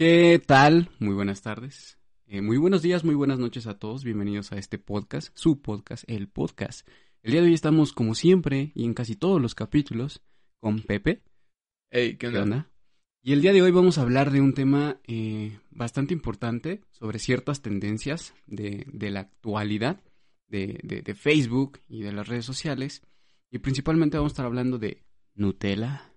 ¿Qué tal? Muy buenas tardes. Eh, muy buenos días, muy buenas noches a todos. Bienvenidos a este podcast, su podcast, el podcast. El día de hoy estamos, como siempre, y en casi todos los capítulos, con Pepe. Hey, ¿qué onda? Y el día de hoy vamos a hablar de un tema eh, bastante importante sobre ciertas tendencias de, de la actualidad de, de, de Facebook y de las redes sociales. Y principalmente vamos a estar hablando de Nutella.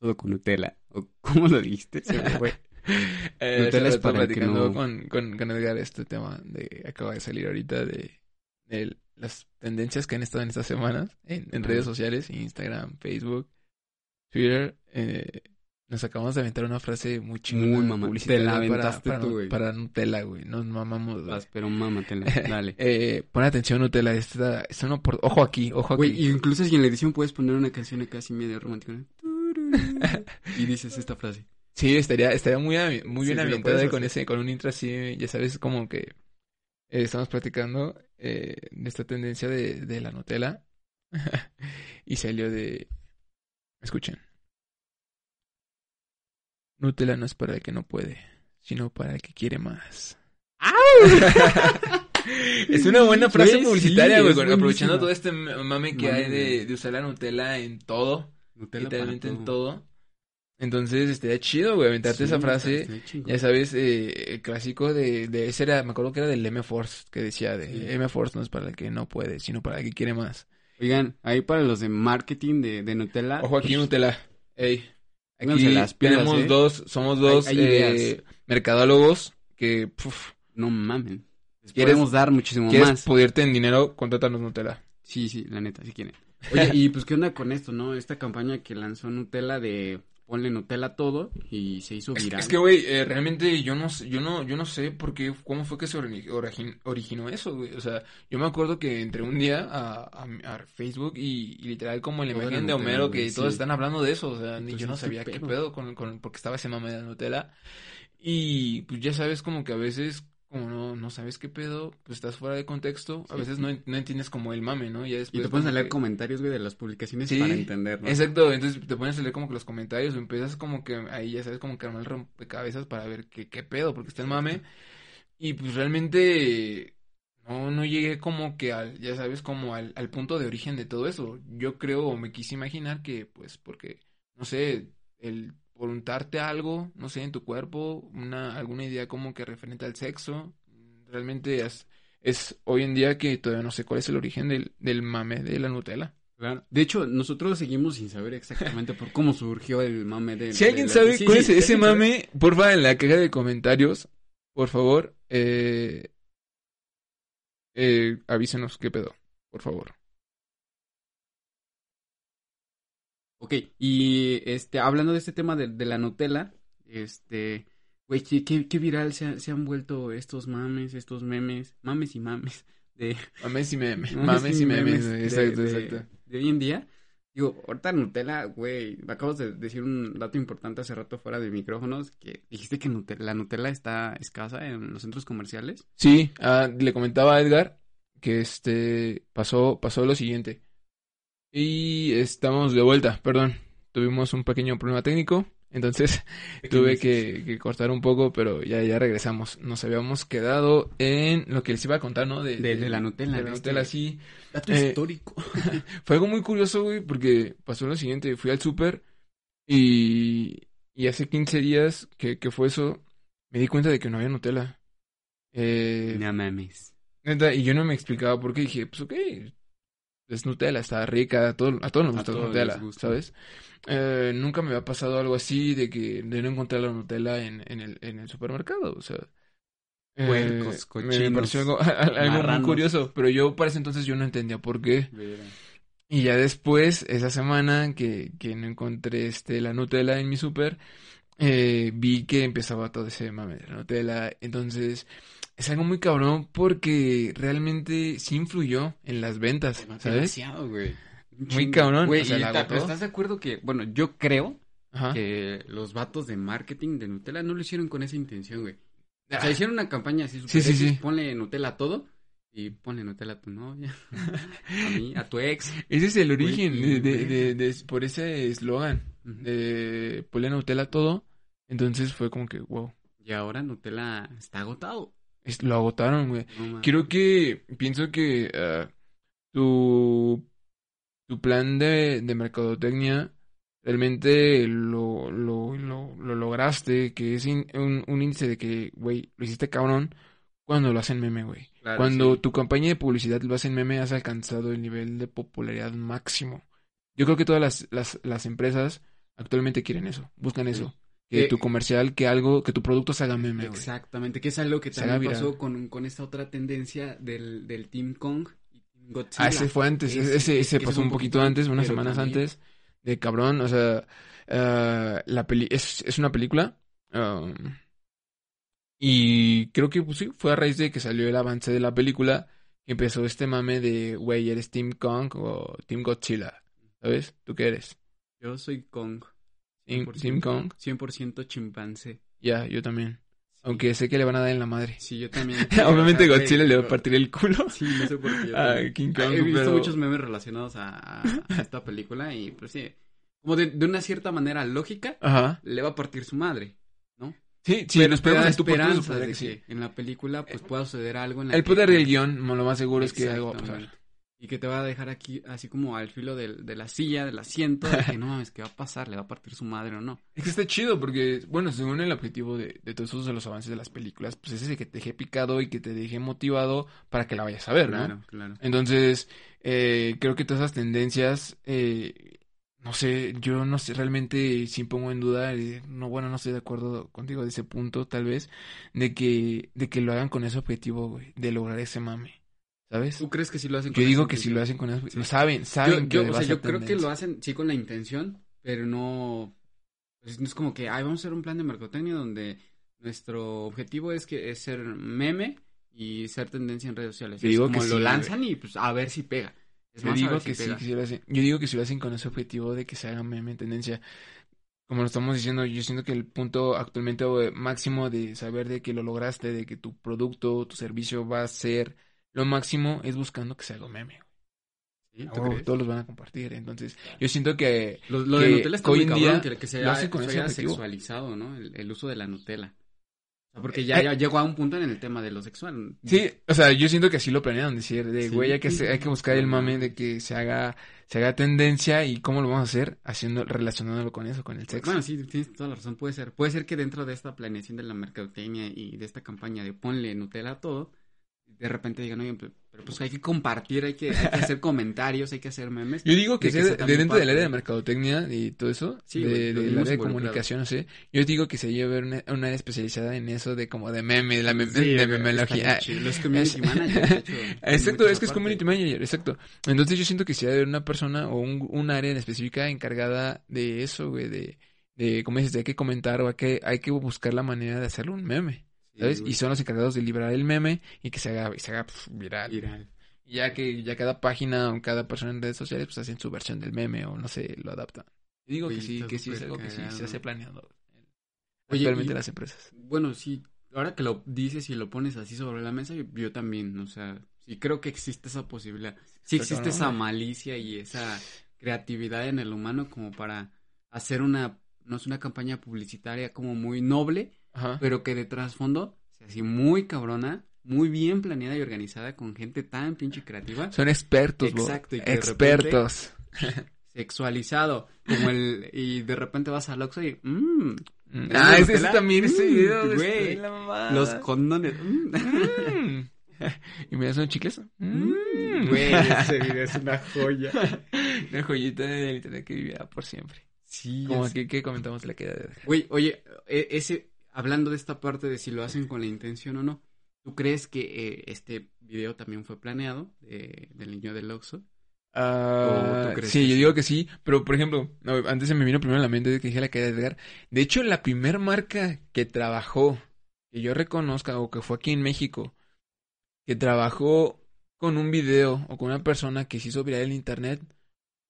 Todo con Nutella. ¿O ¿Cómo lo dijiste? Se me fue. Eh, estaba para el que platicando no- con, con, con Edgar este tema de acaba de salir ahorita de, de las tendencias que han estado en estas semanas en, en redes sociales, Instagram, Facebook, Twitter. Eh, nos acabamos de aventar una frase muy chingona. Muy mamá. Te la para- aventaste para, tú, güey. Para Nutella, güey. Nos mamamos. Vas, pero mámatela. Dale. Eh, pon atención, Nutella. Esta, esta no por... Ojo aquí, ojo aquí. Güey, incluso si en la edición puedes poner una canción acá así medio romántica. ¿no? Y dices esta frase. Sí, estaría, estaría muy, muy bien sí, ambientada con ese, con un intro así, ya sabes, como que eh, estamos platicando eh, de esta tendencia de, de la Nutella. y salió de... Escuchen. Nutella no es para el que no puede, sino para el que quiere más. es una buena frase sí, publicitaria, güey, aprovechando todo este mame que Mame, hay de, de usar la Nutella en todo Nutella literalmente en todo. Entonces, estaría chido, güey, aventarte Sí, esa frase. Ya sabes, eh, el clásico de, de ese era, me acuerdo que era del M-Force, que decía de Sí. M-Force no es para el que no puede, sino para el que quiere más. Oigan, ahí para los de marketing de, de Nutella. Ojo aquí, Nutella. Ey, aquí las pilas, tenemos ¿eh? dos, somos dos Hay- hay eh, mercadólogos que, puf, No mamen. Les ¿Quieres- podemos dar muchísimo quieres más. pudrirte en dinero, contrátanos Nutella. Sí, sí, la neta, si quieren. Oye, y pues, ¿qué onda con esto, no? Esta campaña que lanzó Nutella de ponle Nutella a todo y se hizo viral. es que, güey, eh, realmente yo no, sé- yo no, yo no sé por qué, cómo fue que se ori- origi- originó eso, güey. O sea, yo me acuerdo que entré un día a, a- a Facebook y, y literal como en la imagen de Homero que todos sí. están hablando de eso, o sea, ni yo no ¿qué sabía qué pedo? pedo con, con, porque estaba ese mame de la Nutella. Y pues ya sabes como que a veces, como no, no sabes qué pedo, pues estás fuera de contexto, a veces no, no entiendes como el mame, ¿no? Ya Y te pones a leer que- comentarios, güey, de las publicaciones Sí, para entender, ¿no? Exacto, entonces te pones a leer como que los comentarios o empiezas como que ahí ya sabes como que armar el rompecabezas para ver qué, qué pedo, porque está el mame. Y pues realmente no, no llegué como que al, ya sabes, como al, al punto de origen de todo eso. Yo creo o me quise imaginar que pues porque, no sé, el por untarte algo, no sé, en tu cuerpo, una, alguna idea como que referente al sexo, realmente es, es hoy en día que todavía no sé cuál es el origen del, del mame de la Nutella. Claro. De hecho, nosotros seguimos sin saber exactamente por cómo surgió el mame de... Si de alguien sabe Sí, cuál es ese alguien sabe. mame, porfa, en la caja de comentarios, por favor, eh, eh, avísenos qué pedo, por favor. Ok, y este, hablando de este tema de, de la Nutella, este, güey, qué, qué, qué viral se, ha- se han vuelto estos mames, estos memes, mames y mames de... Mames y memes, mames mames y memes, de- exacto, de- exacto. De hoy en día. Digo, ahorita Nutella, güey, acabas de decir un dato importante hace rato fuera de micrófonos, que dijiste que Nutella- la Nutella está escasa en los centros comerciales. Sí, ah, le comentaba a Edgar que este pasó, pasó lo siguiente. Y estamos de vuelta, perdón, tuvimos un pequeño problema técnico, entonces tuve que, que cortar un poco, pero ya, ya regresamos. Nos habíamos quedado en lo que les iba a contar, ¿no? De, De- de la Nutella, De la de este- Nutella, sí. Dato Eh, histórico. Fue algo muy curioso, güey, porque pasó lo siguiente. Fui al súper y, y hace 15 días que, que fue eso, me di cuenta de que no había Nutella. Eh, No mames. neta, y yo no me explicaba por qué. Dije, pues ok, es Nutella, está rica, a, todo, a todos nos gusta todos Nutella, gusta. ¿sabes? Eh, nunca me había pasado algo así de que de no encontrar la Nutella en, en, el, en el supermercado, o sea... eh, Puercos, me cochinos, pareció algo, algo muy curioso, pero yo para ese entonces yo no entendía por qué. Y ya después, esa semana que, que no encontré este, la Nutella en mi súper, eh, vi que empezaba todo ese mame de la Nutella. Entonces, es algo muy cabrón porque realmente sí influyó en las ventas, ¿sabes? Demasiado, güey. Muy cabrón, Güey, o sea, la ¿estás de acuerdo que, bueno, yo creo Ajá. que los vatos de marketing de Nutella no lo hicieron con esa intención, güey. O Ah, sea, hicieron una campaña así super Sí, sí, sí. ponle Nutella a todo y ponle Nutella a tu novia, a mí, a tu ex. Ese es el origen de, por ese eslogan de ponle Nutella a todo. Entonces fue como que, wow. Y ahora Nutella está agotado. Es- lo agotaron, güey. No. Creo que, pienso que ah, tu, tu plan de, de mercadotecnia realmente lo, lo, lo, lo lograste, que es in- un, un índice de que, güey, lo hiciste cabrón cuando lo hacen meme, güey. Claro, Cuando sí. tu campaña de publicidad lo hacen meme, has alcanzado el nivel de popularidad máximo. Yo creo que todas las, las, las empresas actualmente quieren eso, buscan Sí. eso. Que Eh, tu comercial, que algo, que tu producto se haga meme. Exactamente, que es algo que también pasó con, con esta otra tendencia del, del Team Kong y Godzilla. Ah, ese fue antes, Ese- ese, pasó un poquito poquito antes, unas semanas también- antes, de cabrón, o sea, ah, la peli es, es una película, um, y creo que pues sí, fue a raíz de que salió el avance de la película que empezó este mame de, güey, ¿eres Team Kong o Team Godzilla? ¿Sabes? ¿Tú qué eres? Yo soy Kong. Team, 100%, Team Kong. 100% chimpancé. Ya, yo también. Sí. Aunque sé que le van a dar en la madre. Sí, yo también. Obviamente Godzilla le va a partir el culo Sí, no sé por qué. yo a también. King Ah, Kong, He visto pero- muchos memes relacionados a, a- a esta película y pues sí, como de, de una cierta manera lógica, Ajá. le va a partir su madre. Sí, sí, Pero nos da suponer de que sí. en la película pues pueda suceder algo en la El poder del guion, lo más seguro es que algo va a pasar. Y que te va a dejar aquí así como al filo del- de, la silla, del asiento, de que no mames, ¿qué va a pasar? ¿Le va a partir su madre o no? Es que está chido porque, bueno, según el objetivo de, de todos esos de los avances de las películas, pues es ese que te deje picado y que te deje motivado para que la vayas a ver, ¿no? Claro, claro. Entonces, eh, creo que todas esas tendencias, eh, no sé, yo no sé, realmente sí pongo en duda, eh, no, bueno, no estoy de acuerdo contigo de ese punto, tal vez, de que, de que lo hagan con ese objetivo, güey, de lograr ese mame, ¿sabes? ¿Tú crees que sí lo hacen Yo esa digo que si intención? lo hacen con eso, Sí. lo saben, saben yo, que yo, o sea, yo creo que lo hacen sí con la intención, pero no, pues no es como que, ay, vamos a hacer un plan de mercadotecnia donde nuestro objetivo es que es ser meme y ser tendencia en redes sociales. Yo Es digo como que lo sí, lanzan y pues a ver si pega. Es Yo más, digo que si sí, que sí lo hacen. Yo digo que sí lo hacen con ese objetivo de que se haga meme en tendencia. Como lo estamos diciendo, yo siento que el punto actualmente eh, máximo de saber de que lo lograste, de que tu producto, tu servicio va a ser lo máximo, es buscando que se haga meme. ¿Sí? ¿Tú crees? todos los van a compartir. Entonces, yo siento que Lo, lo de que Nutella está hoy muy cabrón, día que, que se objetivo. sexualizado, ¿no? El, el uso de la Nutella. Sea, porque ya, Eh, ya llegó a un punto en el tema de lo sexual. Sí, o sea, yo siento que así lo planearon decir, de Sí. güey, hay que, se- hay que buscar el mame de que se haga, se haga tendencia y cómo lo vamos a hacer, haciendo, relacionándolo con eso, con el sexo. Bueno, sí, tienes toda la razón. Puede ser. Puede ser que dentro de esta planeación de la mercadotecnia y de esta campaña de ponle Nutella a todo, de repente digan, oye, pero, pues hay que compartir, hay que, hay que hacer comentarios, hay que hacer memes. Yo digo que, que sea de, dentro del área de mercadotecnia y todo eso, Sí, de, del área de comunicación, no sé, yo digo que se lleve una, una área especializada en eso de como de meme, de la meme, Sí, de memelogía. Los community managers, hecho, Exacto, es que es community manager, exacto. Entonces yo siento que si hay una persona o un, un área en específica encargada de eso, güey, de, de, como dices, de hay que comentar o hay que, hay que buscar la manera de hacerle un meme, Y son los encargados de liberar el meme y que se haga, y se haga pf, viral. Viral. Y ya que ya cada página o cada persona en redes sociales pues hacen su versión del meme o no sé, lo adaptan. Digo Oye, que sí, que sí es algo que sí se hace planeando Oye, actualmente y- las empresas. Bueno, sí, ahora que lo dices y lo pones así sobre la mesa, yo, yo también, o sea, sí creo que existe esa posibilidad. Sí existe esa malicia y esa creatividad en el humano como para hacer una, no es una campaña publicitaria como muy noble, Ajá. pero que de trasfondo así muy cabrona, muy bien planeada y organizada con gente tan pinche creativa, Son expertos. Exacto, y que de expertos. sexualizado, como el, y de repente vas al Oxxo y, mmm, Mm. ¿Tenemos Ah, ese, también, ese Mm, video, güey. La los condones, mm. Mm. ¿Y me das un chicles? Mm. Güey, ese video es una joya. Una joyita del internet que vivirá por siempre. Sí, Como aquí que comentamos la queda de Güey, oye, e- ese, hablando de esta parte de si lo hacen con la intención o no, ¿tú crees que eh, este video también fue planeado de- del niño del Oxxo? Ah, ¿O tú crees sí, que yo digo que sí, pero por ejemplo, no, antes se me vino primero a la mente de que dije la caída de Edgar. De hecho, la primer marca que trabajó, que yo reconozca, o que fue aquí en México, que trabajó con un video o con una persona que se hizo viral en internet,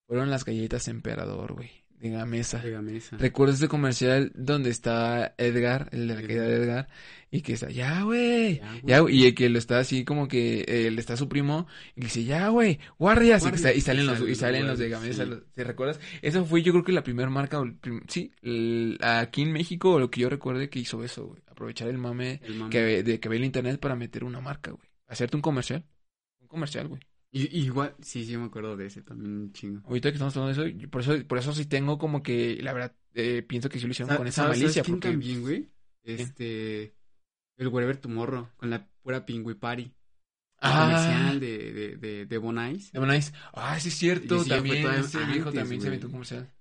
fueron las galletas Emperador, güey. De Gamesa. De Gamesa. Recuerdo este comercial donde está Edgar, el de la caída de Edgar, y que está, ya, güey, Ya, güey. ya, güey", y el que lo está así como que, eh, le está su primo, y le dice, ya, güey, guardias, y, salen los, y salen los de Gamesa, sí. los- ¿te recuerdas? Esa fue yo creo que la primera marca, prim- sí, el- aquí en México, lo que yo recuerde que hizo eso, güey, aprovechar el mame El mame. que, de que ve el internet para meter una marca, güey, hacerte un comercial, un comercial, güey. Y, igual, sí, sí me acuerdo de ese también, chingo. Ahorita que estamos hablando de eso, por eso, por eso sí tengo como que, la verdad, eh, pienso que sí lo hicieron con esa ¿Sabes- malicia, quién porque... también, güey? Este, el Wherever Tomorrow, con la pura Pingüi Party. Ah. comercial de, de, de, de Bonais. De Bonais. Ah, sí es cierto, sí, también, ese viejo antes, también se metió un comercial.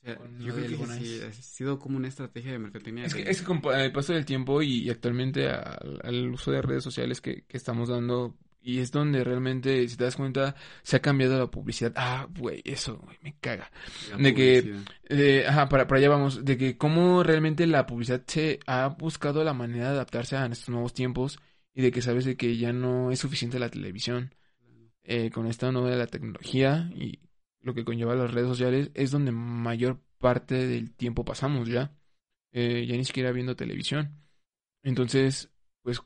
O sea, Con yo creo que sí, ha sido como una estrategia de mercadotecnia. Es que, es que con pa- el paso del tiempo y, y actualmente al, al uso de redes sociales que, que estamos dando, y es donde realmente, si te das cuenta, se ha cambiado la publicidad. Ah, güey, eso, güey, me caga. la de que-. Eh, ajá, para, para allá vamos, de que cómo realmente la publicidad se ha buscado la manera de adaptarse a estos nuevos tiempos y de que sabes de que ya no es suficiente la televisión. Eh, con esta nueva de la tecnología y lo que conlleva las redes sociales es donde mayor parte del tiempo pasamos ya. Eh, ya ni siquiera viendo televisión. Entonces, pues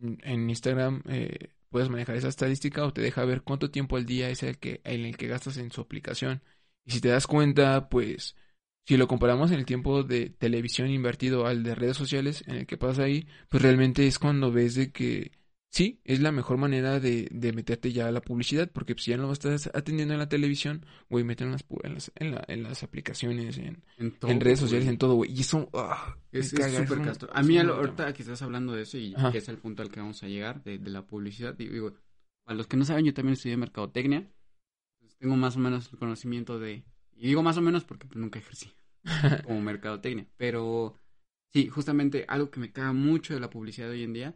en Instagram eh, puedes manejar esa estadística o te deja ver cuánto tiempo al día es el que, en el que gastas en su aplicación. Y si te das cuenta, pues si lo comparamos en el tiempo de televisión invertido al de redes sociales en el que pasa ahí, pues realmente es cuando ves de que sí, es la mejor manera de, de meterte ya a la publicidad, porque si ya no lo estás atendiendo en la televisión, güey, mete en las, en las, en la- en las aplicaciones, en, En, todo, en redes sociales, en todo, güey. Y eso, ah, Es súper castro. A mí, al- ahorita que estás hablando de eso y Ajá. que es el punto al que vamos a llegar, de, de la publicidad, digo, digo, para los que no saben, yo también estudié mercadotecnia. Entonces, tengo más o menos el conocimiento de... Y digo más o menos porque pues, nunca ejercí como mercadotecnia. Pero sí, justamente algo que me caga mucho de la publicidad hoy en día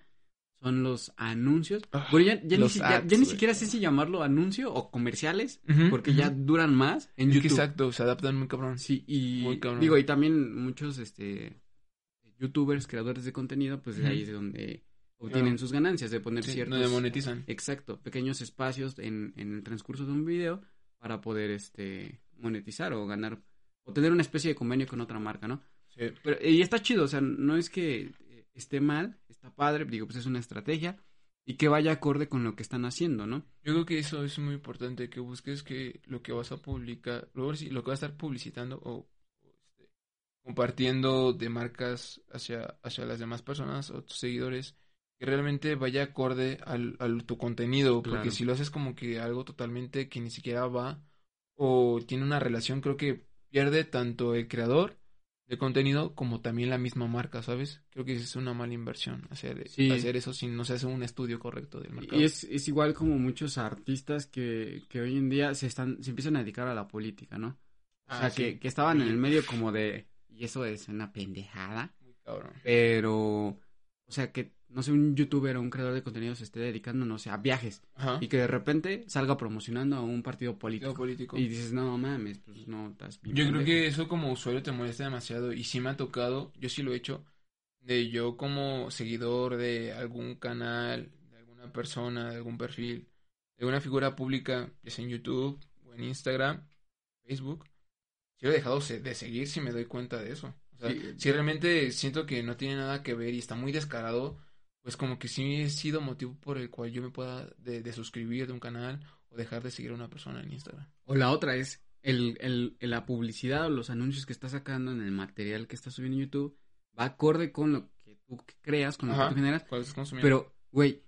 son los anuncios. Ah, Bueno, ya, ya ni, los si- ya- ads, ya ni siquiera sé si llamarlo anuncio o comerciales, porque ya duran más en Es que YouTube. exacto, se adaptan muy cabrón. Sí, y Muy cabrón. digo, y también muchos este youtubers, creadores de contenido, pues de Ujú. ahí es donde obtienen sus ganancias, de poner Sí, ciertos donde monetizan. exacto, pequeños espacios en, en el transcurso de un video para poder este monetizar o ganar o tener una especie de convenio con otra marca, ¿no? Sí. Pero, y está chido, o sea, no es que esté mal, está padre, digo, pues es una estrategia y que vaya acorde con lo que están haciendo, ¿no? Yo creo que eso es muy importante, que busques que lo que vas a publicar, lo que vas a estar publicitando o, este, compartiendo de marcas hacia, hacia las demás personas o tus seguidores, que realmente vaya acorde al, al tu contenido, porque si lo haces como que algo totalmente que ni siquiera va o tiene una relación, creo que pierde tanto el creador de contenido como también la misma marca, ¿sabes? Creo que es una mala inversión hacer, Sí. hacer eso si no se hace un estudio correcto del mercado. Y es, es igual como muchos artistas que, que hoy en día se están se empiezan a dedicar a la política, ¿no? O Ah, sea, sí. que, que estaban en el medio como de... Y eso es una pendejada. Muy cabrón. Pero... O sea, que, no sé, un youtuber o un creador de contenido se esté dedicando, no sé, a viajes. Ajá. Y que de repente salga promocionando a un partido político. político. Y dices, no mames, pues no, estás bien Yo creo pendejo". que eso como usuario te molesta demasiado y sí me ha tocado, yo sí lo he hecho, de yo como seguidor de algún canal, de alguna persona, de algún perfil, de alguna figura pública, ya sea en YouTube o en Instagram, Facebook, sí lo he dejado de seguir si me doy cuenta de eso. O sea, Sí. si realmente siento que no tiene nada que ver y está muy descarado, pues como que sí he sido motivo por el cual yo me pueda de, de suscribir de un canal o dejar de seguir a una persona en Instagram. O la otra es el, el, la publicidad o los anuncios que está sacando en el material que está subiendo en YouTube va acorde con lo que tú creas, con lo Ajá. que tú generas. ¿Cuál estás? Pero, güey,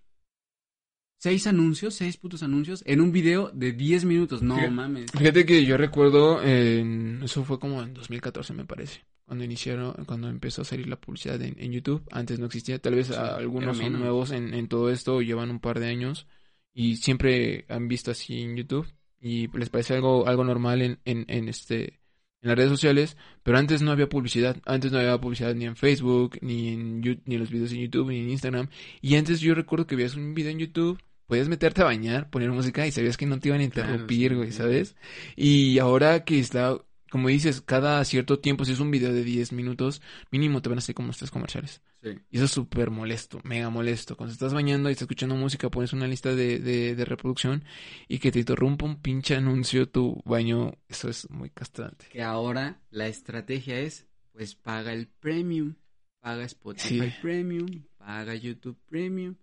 seis anuncios, seis putos anuncios en un video de 10 minutos. No Fíjate- mames. Fíjate que yo recuerdo, en- eso fue como en 2014 me parece, cuando iniciaron, cuando empezó a salir la publicidad en, en YouTube. Antes no existía, tal vez Sí, algunos son nuevos en, en todo esto, llevan un par de años y siempre han visto así en YouTube y les parece algo, algo normal en, en, en este en las redes sociales, pero antes no había publicidad, antes no había publicidad ni en Facebook, ni en ni en los videos en YouTube, ni en Instagram, y antes yo recuerdo que veías un video en YouTube, podías meterte a bañar, poner música y sabías que no te iban a interrumpir, güey. ¿sabes? Y ahora que está como dices, cada cierto tiempo, si es un video de 10 minutos, mínimo te van a hacer como tres comerciales. Sí. Y eso es súper molesto, mega molesto. Cuando estás bañando y estás escuchando música, pones una lista de, de, de reproducción y que te interrumpa un pinche anuncio tu baño, eso es muy castrante. Que ahora la estrategia es, pues paga el premium, paga Spotify Sí. Premium, paga YouTube Premium.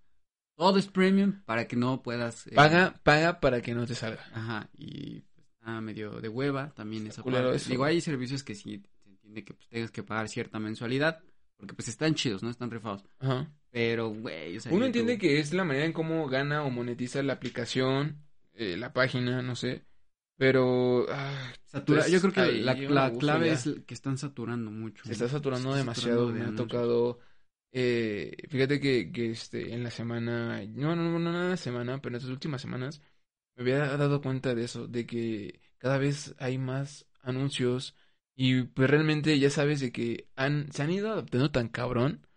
Todo es premium para que no puedas... eh, Paga, paga para que no te salga. Ajá, y está medio de hueva también esa parte. eso. Digo, hay servicios que sí se entiende que pues, tengas que pagar cierta mensualidad, porque pues están chidos, ¿no? Están rifados. Ajá. Pero, güey, o sea, Uno entiende que es la manera en cómo gana o monetiza la aplicación, eh, la página, no sé. Pero ah, Satura- pues, Yo creo que la, la clave ya. es que están saturando mucho. se está saturando Se está demasiado. saturando de me ha tocado. eh, fíjate que, que este, en la semana. No, no, no, no en la semana, pero en estas últimas semanas. Me había dado cuenta de eso, de que cada vez hay más anuncios. Y pues realmente ya sabes de que han, se han ido adaptando tan cabrón.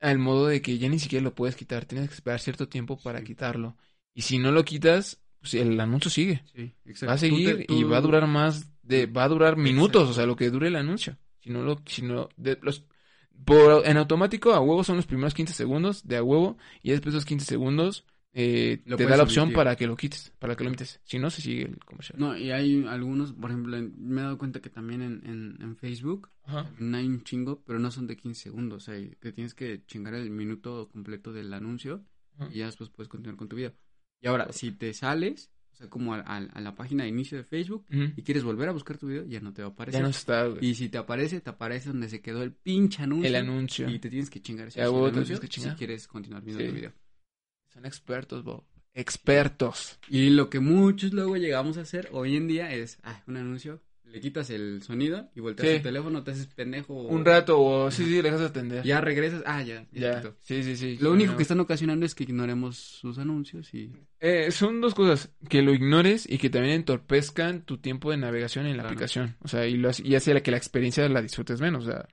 Al modo de que ya ni siquiera lo puedes quitar. Tienes que esperar cierto tiempo para Sí. quitarlo. Y si no lo quitas, pues el anuncio sigue. Sí. Va a Tú te- seguir y va a durar más de, va a durar minutos, Exacto. o sea, lo que dure el anuncio. Si no lo, si no, de los, por, en automático a huevo son los primeros 15 segundos de a huevo y después de esos 15 segundos eh, te da la opción para que lo quites, para que lo emites. Si no, se sigue el comercial. No, y hay algunos, por ejemplo, en- me he dado cuenta que también en, en, en Facebook Ajá. hay un chingo, pero no son de 15 segundos. O sea, que tienes que chingar el minuto completo del anuncio Ajá. y ya después puedes continuar con tu video. Y ahora, si te sales, o sea, como a, a- a la página de inicio de Facebook y quieres volver a buscar tu video, ya no te va a aparecer. Ya no está, güey. Y si te aparece, te aparece donde se quedó el pinche anuncio. el anuncio. Y te tienes que chingar ese te anuncio tienes que chingar. si quieres continuar viendo Sí. tu video. Son expertos, Bob. Expertos. Y lo que muchos luego llegamos a hacer hoy en día es, ah, un anuncio, le quitas el sonido y volteas Sí. el teléfono, te haces pendejo. Un rato o sí, sí, le dejas atender. Ya regresas, ah, ya. ya. Sí, sí, sí. Lo único No. que están ocasionando es que ignoremos sus anuncios y... Eh, son dos cosas, que lo ignores y que también entorpezcan tu tiempo de navegación en la Claro. aplicación. O sea, y, lo, y hace que la experiencia la disfrutes menos. O sea,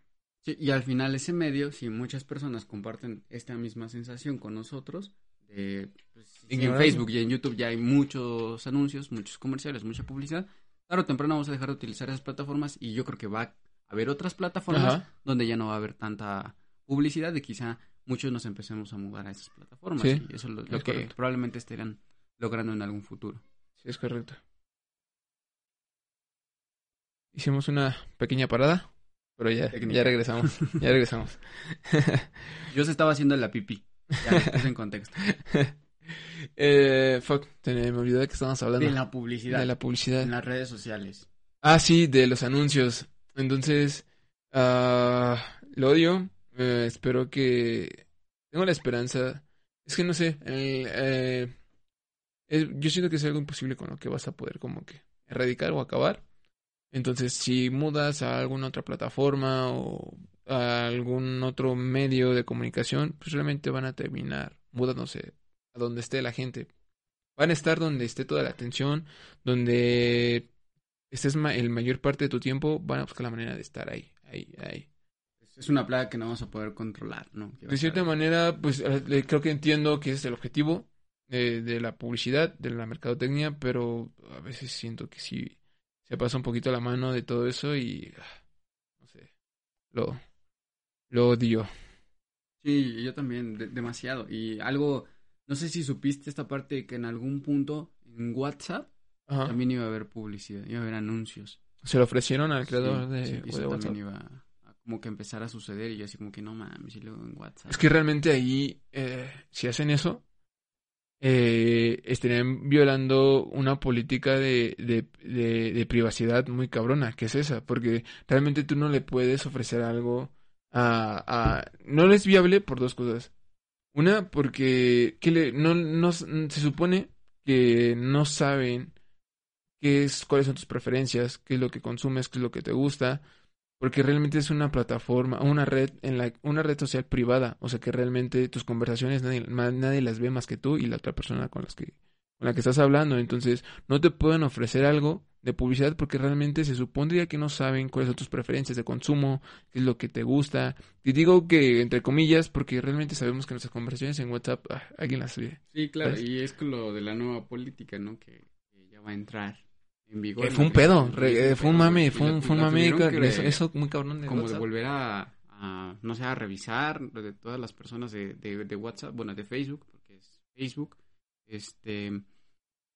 Sí, y al final ese medio, si muchas personas comparten esta misma sensación con nosotros, de, pues, en. Facebook y en YouTube ya hay muchos anuncios, muchos comerciales, mucha publicidad, tarde o temprano vamos a dejar de utilizar esas plataformas y yo creo que va a haber otras plataformas Ajá. donde ya no va a haber tanta publicidad y quizá muchos nos empecemos a mudar a esas plataformas Sí, y eso es lo, lo es que correcto. probablemente estarán logrando en algún futuro. sí, es correcto. Hicimos una pequeña parada, pero ya, ya regresamos. Ya regresamos. Yo se estaba haciendo la pipí, ya puse en contexto. eh, fuck, me olvidé de que estábamos hablando. De la publicidad De la publicidad. en las redes sociales. Ah, sí, de los anuncios. Entonces, ah, lo odio. Eh, espero que... Tengo la esperanza. Es que no sé. el, eh, yo siento que es algo imposible con lo que vas a poder como que erradicar o acabar. Entonces, si mudas a alguna otra plataforma o a algún otro medio de comunicación, pues realmente van a terminar mudándose a donde esté la gente. Van a estar donde esté toda la atención, donde estés ma- el mayor parte de tu tiempo, van a buscar la manera de estar ahí, ahí, ahí. Es una plaga que no vamos a poder controlar, ¿no? De cierta estar manera, pues eh, eh, creo que entiendo que es el objetivo de, de la publicidad, de la mercadotecnia, pero a veces siento que sí se pasa un poquito la mano de todo eso y ah, no sé, lo, lo odio. Sí, yo también, de- demasiado. Y algo, no sé si supiste esta parte que en algún punto en WhatsApp Ajá. también iba a haber publicidad, iba a haber anuncios. Se lo ofrecieron al creador Sí, de, sí, eso WhatsApp. también iba a, a como que empezar a suceder y yo así como que no mames, y luego en WhatsApp. Es que realmente ahí, eh, si hacen eso, eh, estarían violando una política de, de, de, de privacidad muy cabrona, que es esa, porque realmente tú no le puedes ofrecer algo a... no es viable por dos cosas. Una, porque que le, no, no, se supone que no saben qué es, cuáles son tus preferencias, qué es lo que consumes, qué es lo que te gusta, porque realmente es una plataforma, una red en la una red social privada, o sea que realmente tus conversaciones nadie, nadie las ve más que tú y la otra persona con las que con la que estás hablando, entonces no te pueden ofrecer algo de publicidad porque realmente se supondría que no saben cuáles son tus preferencias de consumo, qué es lo que te gusta. Y digo que entre comillas porque realmente sabemos que nuestras conversaciones en WhatsApp ah, alguien las ve. Sí, claro, ¿Sabes? y es con lo de la nueva política, ¿no? Que, que ya va a entrar en vigor. fue un pedo, fue un mame, fue un, fue un mame, eso, muy cabrón de Como de volver a, no sé, a revisar de todas las personas de, de, de WhatsApp, bueno, de Facebook, porque es Facebook, este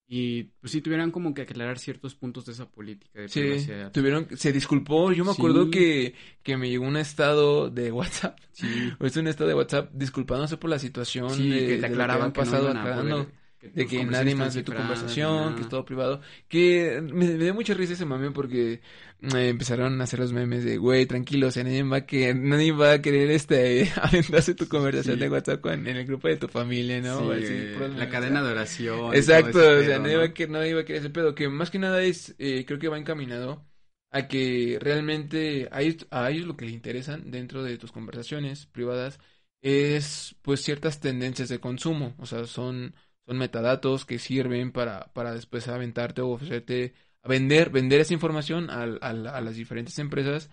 y pues sí tuvieran como que aclarar ciertos puntos de esa política de sí, tuvieron se disculpó. Yo me acuerdo que, que me llegó un estado de WhatsApp. Sí. o es un estado de WhatsApp disculpándose por la situación sí, de, que te aclaraban que pasado aclarando de que nadie más ve tu conversación, que es todo privado. Que me, dio mucha risa ese mame porque eh, empezaron a hacer los memes de, güey, tranquilo, o sea, nadie va a querer, nadie va a querer este, aventarse tu conversación de WhatsApp en el grupo de tu familia, ¿no? la cadena de oración. Exacto, o sea, nadie, va a querer, nadie va a querer ese pedo, que más que nada es, eh, creo que va encaminado a que realmente a ellos, a ellos lo que les interesan dentro de tus conversaciones privadas es pues ciertas tendencias de consumo, o sea, son son metadatos que sirven para, para después aventarte o ofrecerte, a vender, vender esa información a, a, las diferentes empresas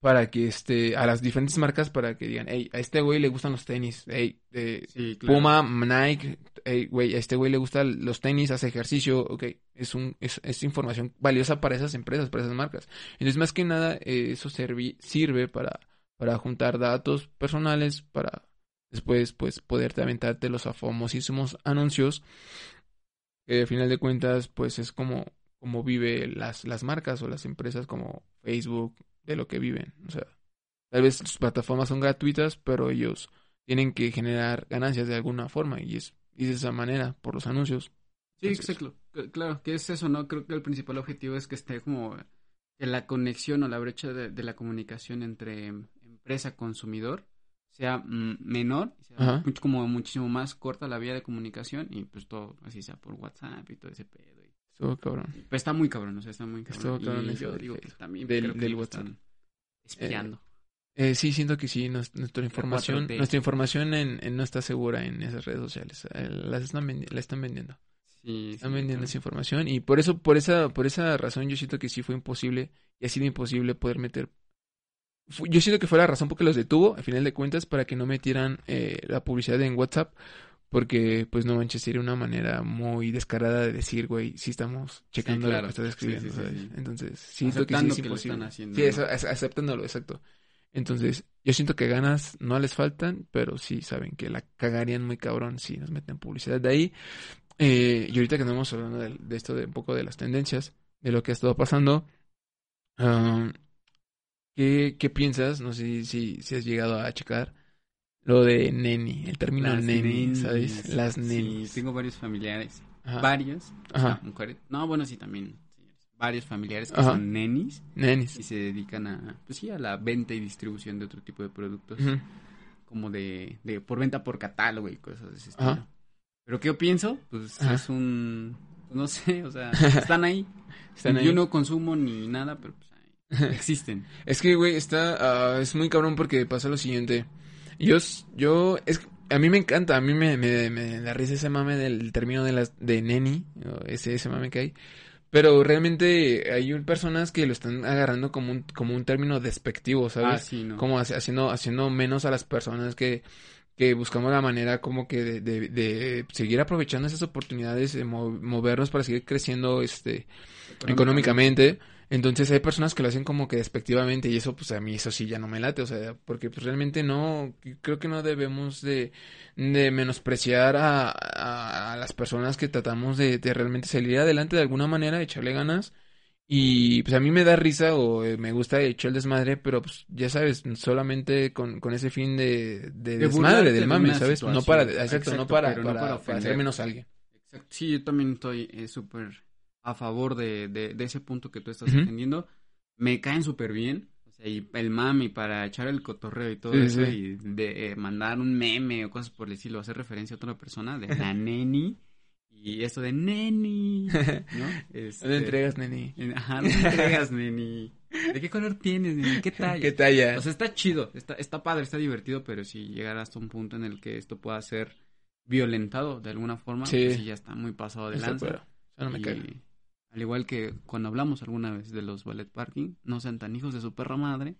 para que este, a las diferentes marcas para que digan, hey, a este güey le gustan los tenis, hey, eh, Puma, Nike, hey, güey, a este güey le gustan los tenis, hace ejercicio, ok, es un, es, es información valiosa para esas empresas, para esas marcas. Entonces, más que nada, eh, eso sirve para, para juntar datos personales, para después pues poderte aventarte los famosísimos anuncios que al final de cuentas pues es como como vive las las marcas o las empresas como Facebook de lo que viven. O sea tal vez sus plataformas son gratuitas pero ellos tienen que generar ganancias de alguna forma y es y de esa manera por los anuncios. Sí exacto. Claro que es eso no creo que el principal objetivo es que esté como la conexión o la brecha de, de la comunicación entre empresa consumidor sea mm, menor, sea como muchísimo más corta la vía de comunicación y pues todo así sea por WhatsApp y todo ese pedo. Y, Estuvo cabrón. pues está muy cabrón, o sea, está muy cabrón. Estuvo cabrón. Y yo digo que también del, del WhatsApp. espiando. Eh, eh, sí, siento que sí, nuestra información, nuestra información en, no está segura en esas redes sociales. Eh, las están la están vendiendo. Sí, están vendiendo esa información y por eso, por esa, por esa razón yo siento que sí fue imposible y ha sido imposible poder meter yo siento que fue la razón por que los detuvo, al final de cuentas, para que no metieran eh, la publicidad en WhatsApp, porque, pues, no manches, sería una manera muy descarada de decir, güey, sí estamos checando lo que estás escribiendo, Entonces, siento que sí es imposible. sí, aceptándolo, exacto. Entonces, yo siento que ganas no les faltan, pero sí saben que la cagarían muy cabrón si nos meten publicidad de ahí. Eh, y ahorita que estamos hablando de, esto, de un poco de las tendencias, de lo que ha estado pasando, um, ¿Qué, qué piensas? No sé si, si has llegado a checar lo de neni, el término neni, ¿sabes? Las nenis. Sí, tengo varios familiares. Varios. Ajá. mujeres. No, bueno, sí, también. Varios familiares que son nenis. Nenis. Y se dedican a, pues sí, a la venta y distribución de otro tipo de productos. Como de, de, por venta por catálogo y cosas de ese estilo. Pero ¿qué yo pienso? Pues es un, no sé, o sea, están ahí. Están yo no consumo ni nada, pero pues Existen. es que, güey, está. Ah, es muy cabrón porque pasa lo siguiente. Yo. yo es, a mí me encanta, a mí me, me, me da risa ese mame del término de, las, de neni, ese, ese mame que hay. Pero realmente hay personas que lo están agarrando como un, como un término despectivo, ¿sabes? Ah, como haciendo, haciendo menos a las personas que, que buscamos la manera como que de, de, de seguir aprovechando esas oportunidades, de movernos para seguir creciendo este económicamente entonces hay personas que lo hacen como que despectivamente y eso pues a mí eso sí ya no me late, o sea, porque pues realmente no, creo que no debemos de, de menospreciar a, a, las personas que tratamos de, de, realmente salir adelante de alguna manera, echarle ganas. Y pues a mí me da risa o eh, me gusta echar el desmadre, pero pues ya sabes, solamente con, con ese fin de, de, desmadre, del mame, ¿sabes? No para, exacto, no para, para, hacer menos a alguien. Exacto. Sí, yo también estoy eh, súper a favor de, de, ese punto que tú estás defendiendo. Me caen súper bien. O sea, y el mami para echar el cotorreo y todo eso, y de eh, mandar un meme o cosas por el estilo, hacer referencia a otra persona, de la neni. Y esto de neni, ¿no? Este, ¿Dónde entregas, neni? Ajá, ¿dónde entregas, neni? ¿De qué color tienes, neni? ¿Qué talla? ¿Qué talla? O sea, está chido, está, está padre, está divertido, pero si llegara hasta un punto en el que esto pueda ser violentado de alguna forma, sí, pues ya está muy pasado de lanza. no me cae. Al igual que cuando hablamos alguna vez de los ballet parking, no sean tan hijos de su perra madre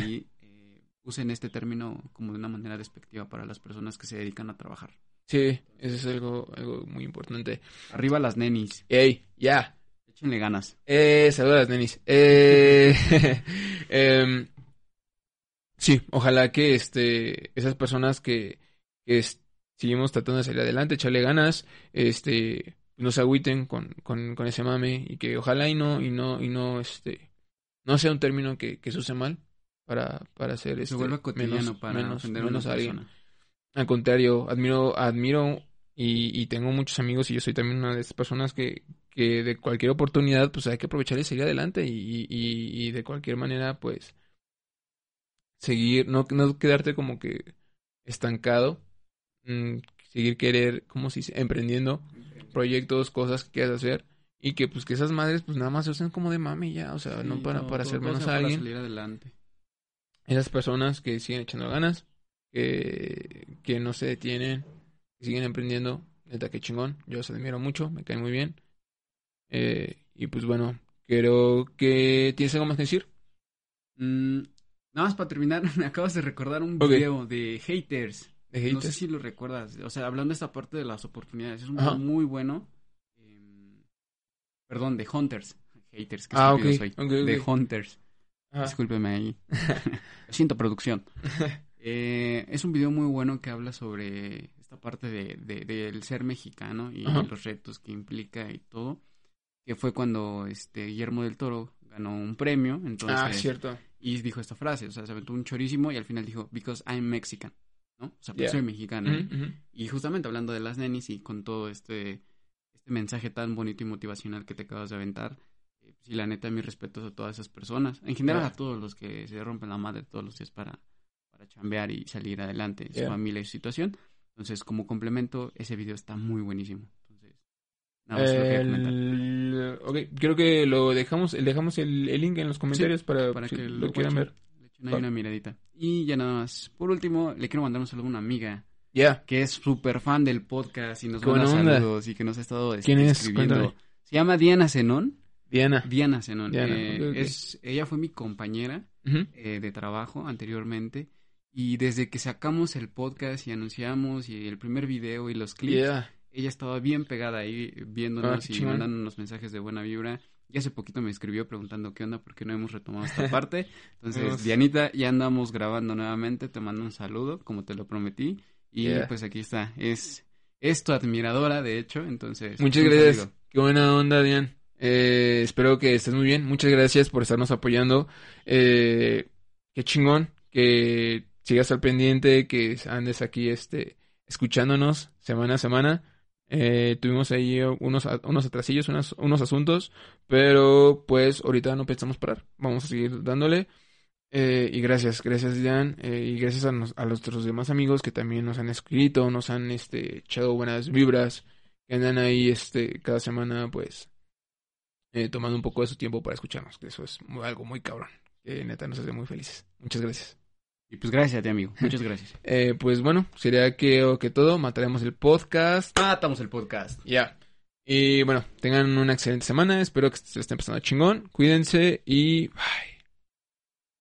y eh, usen este término como de una manera despectiva para las personas que se dedican a trabajar. Sí, eso es algo, algo muy importante. Arriba las nenis. Ey, ya. Échenle ganas. Eh, saludos a las nenis. Eh, em, sí, ojalá que este, esas personas que, que es- seguimos tratando de salir adelante, echarle ganas, este, no se agüiten con, con, con ese mame y que ojalá y no, y no, y no, este, no sea un término que, que se use mal para, para hacer Se este, vuelve cotidiano menos, para menos, ofender a menos una a alguien. persona. Al contrario, admiro, admiro y, y tengo muchos amigos y yo soy también una de esas personas que, que de cualquier oportunidad pues hay que aprovechar y seguir adelante y, y, y- de cualquier manera pues seguir, no, no quedarte como que estancado, mm, seguir querer, como si emprendiendo proyectos, cosas que quieras hacer y que pues que esas madres pues nada más se usen como de mami ya, o sea, no para, para hacer menos a para alguien salir adelante. esas personas que siguen echando ganas, que, que no se detienen, que siguen emprendiendo, neta que chingón, yo los admiro mucho, me caen muy bien. Eh, y pues bueno, creo que tienes algo más que decir. Mm, nada más para terminar, me acabas de recordar un video de haters. No sé si lo recuerdas. O sea, hablando de esta parte de las oportunidades. Es un video muy bueno. Em, perdón, de Hunters. Haters, que Ah, estúpido ok, soy. De. Hunters. Ajá. Discúlpeme ahí. Lo siento, producción. Eh, es un video muy bueno que habla sobre esta parte de, de- del ser mexicano y Ajá. los retos que implica y todo. Que fue cuando este Guillermo del Toro ganó un premio. Entonces, ah, cierto. y dijo esta frase, o sea, se aventó un chorísimo y al final dijo, because I'm Mexican, ¿no? O sea, porque Yeah. soy ujú. Y justamente hablando de las nenis y con todo este, este mensaje tan bonito y motivacional que te acabas de aventar, eh, sí, la neta, mis respetos a todas esas personas. En general Yeah. a todos los que se rompen la madre todos los días para, para chambear y salir adelante su familia y su situación. Entonces, como complemento, ese video está muy buenísimo. Entonces, nada más lo. El- ok, creo que lo dejamos, dejamos el, el link en los comentarios para, para si que lo, lo quieran ver. Ahí una miradita. Y ya nada más. Por último, le quiero mandar un saludo a una amiga Ya. que es súper fan del podcast y nos manda saludos y que nos ha estado este, ¿Quién es? escribiendo. Cuéntame. Se llama Diana Zenón. Diana. Diana Zenón. Diana, Eh. Es, ella fue mi compañera eh, de trabajo anteriormente. Y desde que sacamos el podcast y anunciamos y el primer video y los clips, Yeah. ella estaba bien pegada ahí Ah, viéndonos qué y chingón. mandándonos mensajes de buena vibra. Y hace poquito me escribió preguntando qué onda, por qué no hemos retomado esta parte. Entonces. Dianita, ya andamos grabando nuevamente. Te mando un saludo, como te lo prometí. Y Yeah. pues aquí está. Es, es tu admiradora, de hecho. Entonces, Muchas gracias. saludo. Qué buena onda, Dian. Eh, espero que estés muy bien. Muchas gracias por estarnos apoyando. Eh, qué chingón que sigas al pendiente, que andes aquí este, escuchándonos semana a semana. Eh, tuvimos ahí unos, unos atrasillos, unos, unos asuntos, pero pues ahorita no pensamos parar. Vamos a seguir dándole. Eh, y gracias, gracias Dian, eh, y gracias a, nos- a nuestros demás amigos que también nos han escrito, nos han este, echado buenas vibras, que andan ahí este, cada semana pues eh, tomando un poco de su tiempo para escucharnos, que eso es algo muy cabrón, neta nos hace muy felices. Muchas gracias. Y pues gracias a ti, amigo. Muchas gracias. Eh, pues bueno, sería que, o que todo, mataremos el podcast. Matamos el podcast. Ya. Y bueno, tengan una excelente semana, espero que se estén pasando chingón, cuídense y bye.